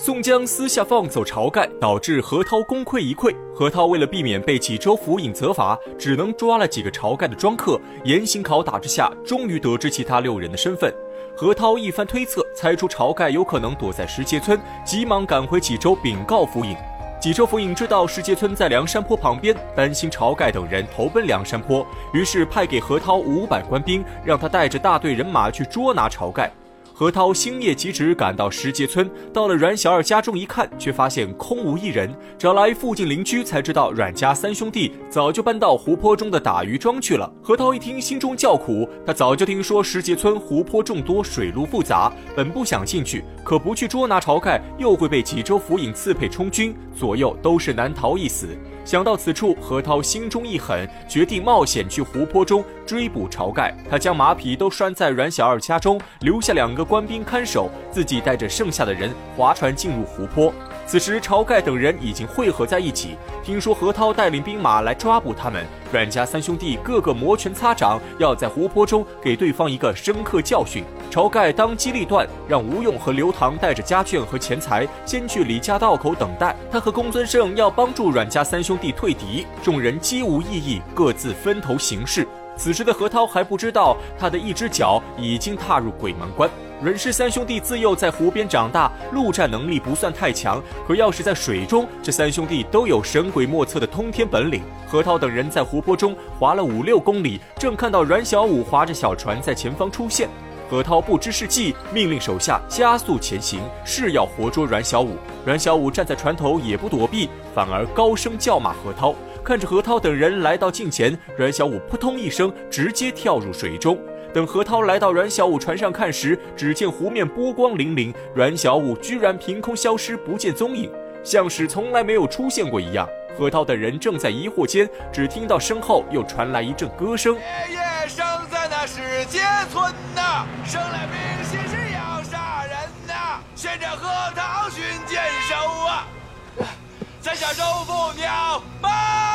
宋江私下放走晁盖，导致何涛功亏一篑。何涛为了避免被济州府尹责罚，只能抓了几个晁盖的庄客，严刑拷打之下，终于得知其他六人的身份。何涛一番推测，猜出晁盖有可能躲在石碣村，急忙赶回济州禀告府尹。济州府尹知道石碣村在梁山坡旁边，担心晁盖等人投奔梁山坡，于是派给何涛五百官兵，让他带着大队人马去捉拿晁盖。何涛星夜疾驰，赶到石碣村，到了阮小二家中一看，却发现空无一人。找来附近邻居，才知道阮家三兄弟早就搬到湖泊中的打鱼庄去了。何涛一听，心中叫苦。他早就听说石碣村湖泊众多，水路复杂，本不想进去，可不去捉拿晁盖，又会被济州府尹刺配充军，左右都是难逃一死。想到此处，何涛心中一狠，决定冒险去湖泊中追捕晁盖。他将马匹都拴在阮小二家中，留下两个官兵看守，自己带着剩下的人划船进入湖泊。此时，晁盖等人已经汇合在一起。听说何涛带领兵马来抓捕他们，阮家三兄弟个个摩拳擦掌，要在湖泊中给对方一个深刻教训。晁盖当机立断，让吴用和刘唐带着家眷和钱财先去李家道口等待。他和公孙胜要帮助阮家三兄弟退敌。众人皆无异议，各自分头行事。此时的何涛还不知道，他的一只脚已经踏入鬼门关。阮氏三兄弟自幼在湖边长大，陆战能力不算太强，可要是在水中，这三兄弟都有神鬼莫测的通天本领。何涛等人在湖泊中划了五六公里，正看到阮小五划着小船在前方出现。何涛不知是计，命令手下加速前行，是要活捉阮小五。阮小五站在船头也不躲避，反而高声叫骂何涛。看着何涛等人来到近前，阮小五扑通一声，直接跳入水中。等何涛来到阮小五船上看时，只见湖面波光粼粼，阮小五居然凭空消失不见踪影，像是从来没有出现过一样。何涛等人正在疑惑间，只听到身后又传来一阵歌声：“爷爷生在那石碣村呐，生来明心是要杀人呐，现着何涛寻剑手啊，在下周不鸟骂人。”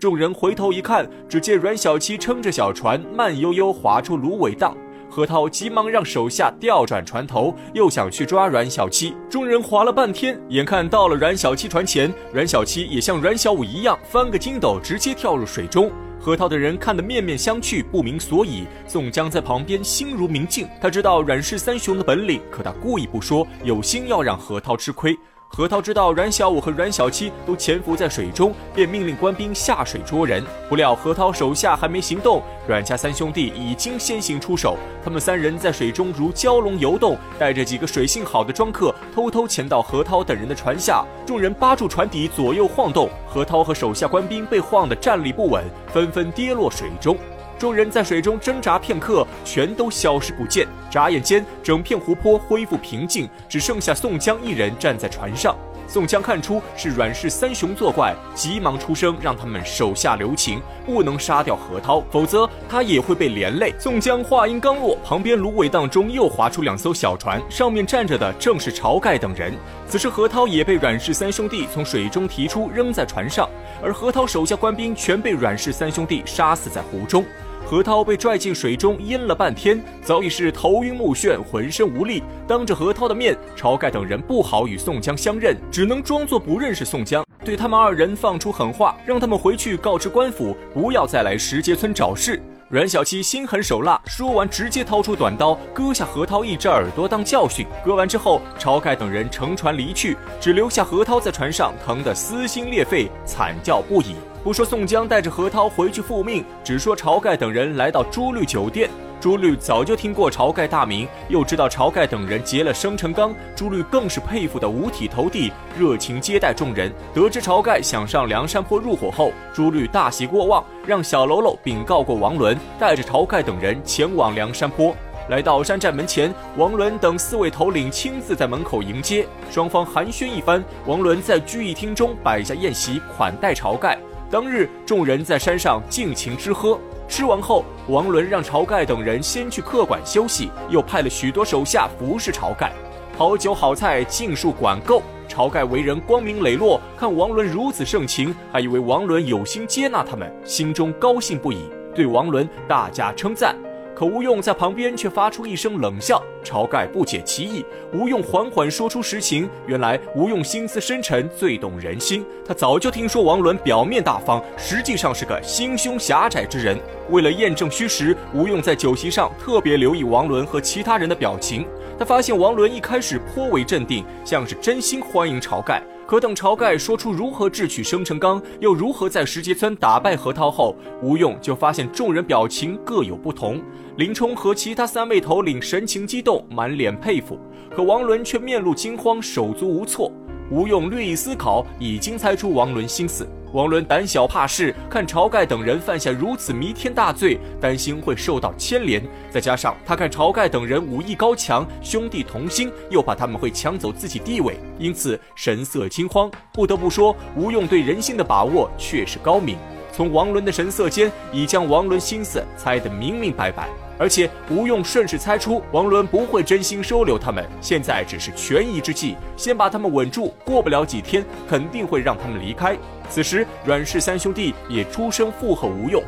众人回头一看，只见阮小七撑着小船，慢悠悠划出芦苇荡。何涛急忙让手下调转船头，又想去抓阮小七。众人划了半天，眼看到了阮小七船前，阮小七也像阮小五一样翻个筋斗，直接跳入水中。何涛的人看得面面相觑，不明所以。宋江在旁边心如明镜，他知道阮氏三雄的本领，可他故意不说，有心要让何涛吃亏。何涛知道阮小五和阮小七都潜伏在水中，便命令官兵下水捉人。不料何涛手下还没行动，阮家三兄弟已经先行出手。他们三人在水中如蛟龙游动，带着几个水性好的庄客，偷偷潜到何涛等人的船下。众人扒住船底，左右晃动，何涛和手下官兵被晃得站立不稳，纷纷跌落水中。众人在水中挣扎片刻，全都消失不见。眨眼间，整片湖泊恢复平静，只剩下宋江一人站在船上。宋江看出是阮氏三雄作怪，急忙出声让他们手下留情，不能杀掉何涛，否则他也会被连累。宋江话音刚落，旁边芦苇荡中又划出两艘小船，上面站着的正是晁盖等人。此时何涛也被阮氏三兄弟从水中提出，扔在船上，而何涛手下官兵全被阮氏三兄弟杀死在湖中。何涛被拽进水中淹了半天，早已是头晕目眩，浑身无力。当着何涛的面，晁盖等人不好与宋江相认，只能装作不认识宋江，对他们二人放出狠话，让他们回去告知官府，不要再来石碣村找事。阮小七心狠手辣，说完直接掏出短刀，割下何涛一只耳朵当教训。割完之后，晁盖等人乘船离去，只留下何涛在船上，疼得撕心裂肺，惨叫不已。不说宋江带着何涛回去复命，只说晁盖等人来到朱绿酒店。朱绿早就听过晁盖大名，又知道晁盖等人劫了生辰纲，朱绿更是佩服得五体投地，热情接待众人。得知晁盖想上梁山坡入伙后，朱绿大喜过望，让小喽啰禀告过王伦，带着晁盖等人前往梁山坡。来到山寨门前，王伦等四位头领亲自在门口迎接，双方寒暄一番。王伦在聚义厅中摆下宴席，款待晁盖。当日，众人在山上尽情吃喝。吃完后，王伦让晁盖等人先去客馆休息，又派了许多手下服侍晁盖。好酒好菜尽数管够。晁盖为人光明磊落，看王伦如此盛情，还以为王伦有心接纳他们，心中高兴不已，对王伦大加称赞。可吴用在旁边却发出一声冷笑。晁盖不解其意，吴用缓缓说出实情。原来吴用心思深沉，最懂人心。他早就听说王伦表面大方，实际上是个心胸狭窄之人。为了验证虚实，吴用在酒席上特别留意王伦和其他人的表情。他发现王伦一开始颇为镇定，像是真心欢迎晁盖。可等晁盖说出如何智取生辰纲，又如何在石碣村打败何涛后，吴用就发现众人表情各有不同。林冲和其他三位头领神情激动，满脸佩服，可王伦却面露惊慌，手足无措。吴用略一思考，已经猜出王伦心思。王伦胆小怕事，看晁盖等人犯下如此弥天大罪，担心会受到牵连。再加上他看晁盖等人武艺高强，兄弟同心，又怕他们会抢走自己地位，因此神色惊慌。不得不说，吴用对人心的把握确实高明，从王伦的神色间，已将王伦心思猜得明明白白。而且吴用顺势猜出王伦不会真心收留他们，现在只是权宜之计，先把他们稳住，过不了几天肯定会让他们离开。此时阮氏三兄弟也出声附和吴用。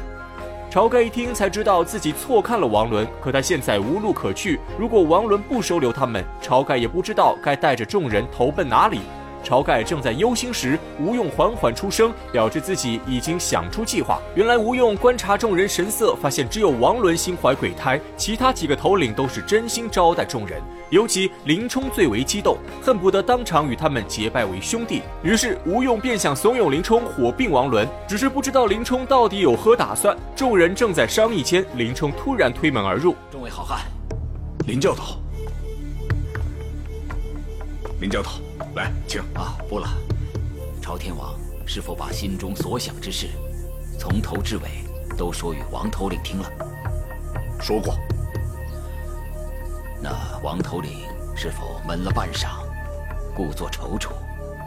晁盖一听才知道自己错看了王伦，可他现在无路可去，如果王伦不收留他们，晁盖也不知道该带着众人投奔哪里。晁盖正在忧心时，吴用缓缓出声，表示自己已经想出计划。原来吴用观察众人神色，发现只有王伦心怀鬼胎，其他几个头领都是真心招待众人，尤其林冲最为激动，恨不得当场与他们结拜为兄弟。于是吴用便想怂恿林冲火并王伦，只是不知道林冲到底有何打算。众人正在商议间，林冲突然推门而入：“众位好汉，林教头，林教头。”来，请啊！不了，朝天王是否把心中所想之事，从头至尾都说与王头领听了？说过。那王头领是否闷了半晌，故作踌躇，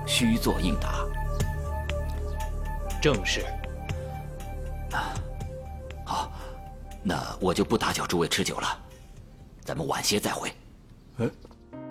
虚作应答？正是。啊，好，那我就不打搅诸位吃酒了，咱们晚些再会。嗯。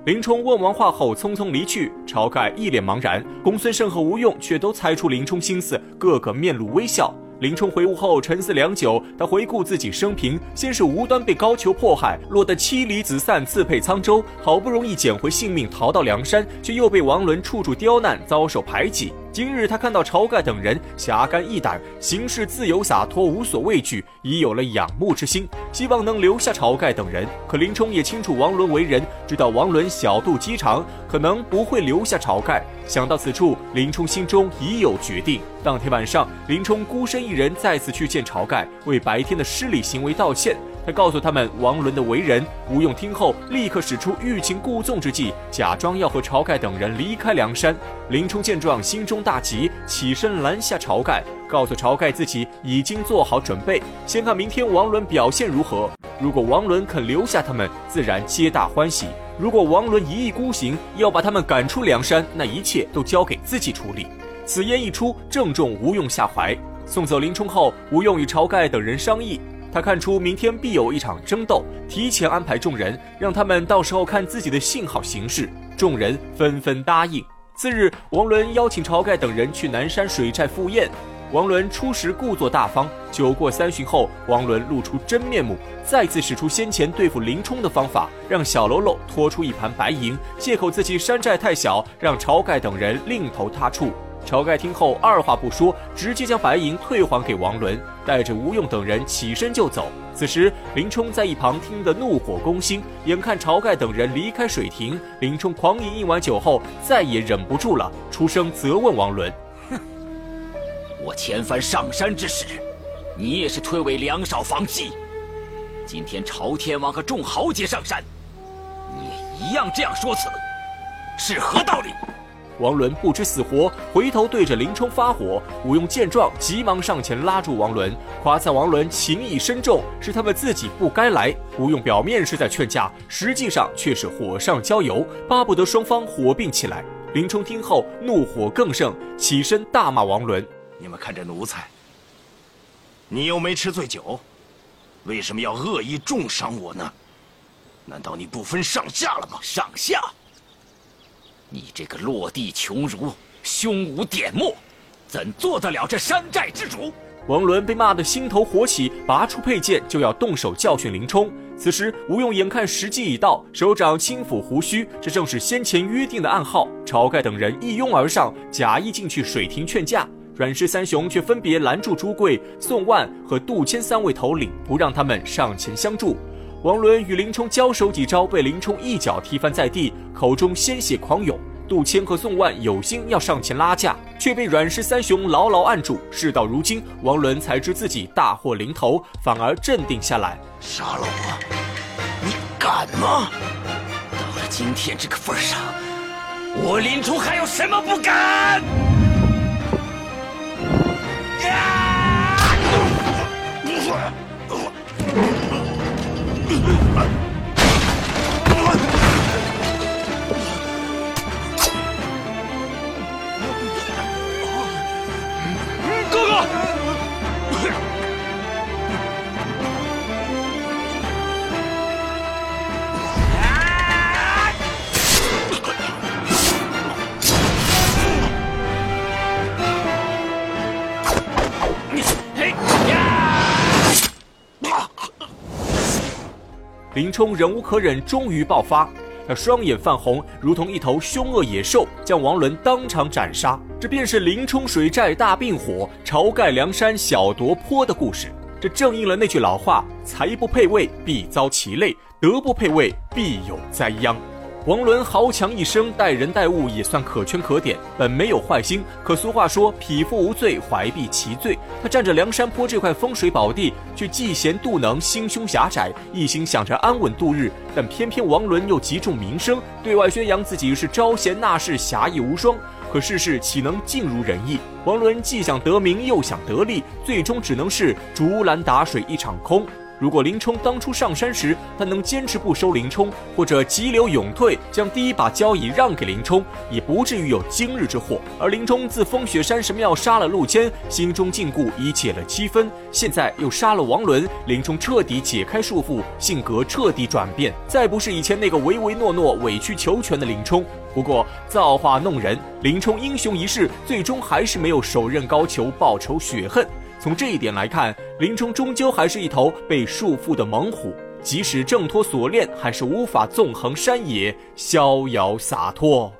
林冲问完话后，匆匆离去。晁盖一脸茫然，公孙胜和吴用却都猜出林冲心思，个个面露微笑。林冲回屋后沉思良久，他回顾自己生平，先是无端被高俅迫害，落得妻离子散，自配沧州，好不容易捡回性命，逃到梁山，却又被王伦处处刁难，遭受排挤。今日他看到晁盖等人侠肝义胆，行事自由洒脱，无所畏惧，已有了仰慕之心，希望能留下晁盖等人。可林冲也清楚王伦为人，知道王伦小肚鸡肠，可能不会留下晁盖。想到此处，林冲心中已有决定。当天晚上，林冲孤身一人再次去见晁盖，为白天的失礼行为道歉。他告诉他们王伦的为人，吴用听后立刻使出欲擒故纵之计，假装要和晁盖等人离开梁山。林冲见状，心中大急，起身拦下晁盖，告诉晁盖自己已经做好准备，先看明天王伦表现如何。如果王伦肯留下他们，自然皆大欢喜；如果王伦一意孤行，要把他们赶出梁山，那一切都交给自己处理。此言一出，正中吴用下怀。送走林冲后，吴用与晁盖等人商议。他看出明天必有一场争斗，提前安排众人，让他们到时候看自己的信号行事。众人纷纷答应。次日，王伦邀请晁盖等人去南山水寨赴宴。王伦初时故作大方，酒过三巡后，王伦露出真面目，再次使出先前对付林冲的方法，让小喽啰拖出一盘白银，借口自己山寨太小，让晁盖等人另投他处。晁盖听后，二话不说，直接将白银退还给王伦，带着吴用等人起身就走。此时，林冲在一旁听得怒火攻心。眼看晁盖等人离开水亭，林冲狂饮一碗酒后，再也忍不住了，出声责问王伦：“哼，我前番上山之时，你也是推诿梁少房妻。今天朝天王和众豪杰上山，你也一样这样说辞，是何道理？”王伦不知死活，回头对着林冲发火。吴用见状，急忙上前拉住王伦，夸赞王伦情义深重，是他们自己不该来。吴用表面是在劝架，实际上却是火上浇油，巴不得双方火并起来。林冲听后怒火更盛，起身大骂王伦：“你们看这奴才，你又没吃醉酒，为什么要恶意重伤我呢？难道你不分上下了吗？上下？”你这个落地穷儒，胸无点墨，怎做得了这山寨之主？王伦被骂得心头火起，拔出佩剑就要动手教训林冲。此时吴用眼看时机已到，手掌轻抚胡须，这正是先前约定的暗号。晁盖等人一拥而上，假意进去水亭劝架。阮氏三雄却分别拦住朱贵、宋万和杜迁三位头领，不让他们上前相助。王伦与林冲交手几招，被林冲一脚踢翻在地，口中鲜血狂涌。杜迁和宋万有心要上前拉架，却被阮氏三雄牢牢按住。事到如今，王伦才知自己大祸临头，反而镇定下来。杀了我，你敢吗？到了今天这个份上，我林冲还有什么不敢？林冲忍无可忍，终于爆发。他双眼泛红，如同一头凶恶野兽，将王伦当场斩杀。这便是林冲水寨大并火，晁盖梁山小夺坡的故事。这正应了那句老话：财不配位，必遭其累；德不配位，必有灾殃。王伦豪强一生，待人待物也算可圈可点，本没有坏心。可俗话说，匹夫无罪，怀璧其罪。他占着梁山坡这块风水宝地，却嫉贤妒能，心胸狭窄，一心想着安稳度日。但偏偏王伦又极重名声，对外宣扬自己是招贤纳士，侠义无双。可世事岂能尽如人意？王伦既想得名，又想得利，最终只能是竹篮打水一场空。如果林冲当初上山时，他能坚持不收林冲，或者急流勇退，将第一把交椅让给林冲，也不至于有今日之祸。而林冲自风雪山神庙杀了陆谦，心中禁锢已解了七分，现在又杀了王伦，林冲彻底解开束缚，性格彻底转变，再不是以前那个唯唯诺诺、委曲求全的林冲。不过造化弄人，林冲英雄一世，最终还是没有手刃高俅，报仇雪恨。从这一点来看，林冲终究还是一头被束缚的猛虎，即使挣脱锁链，还是无法纵横山野，逍遥洒脱。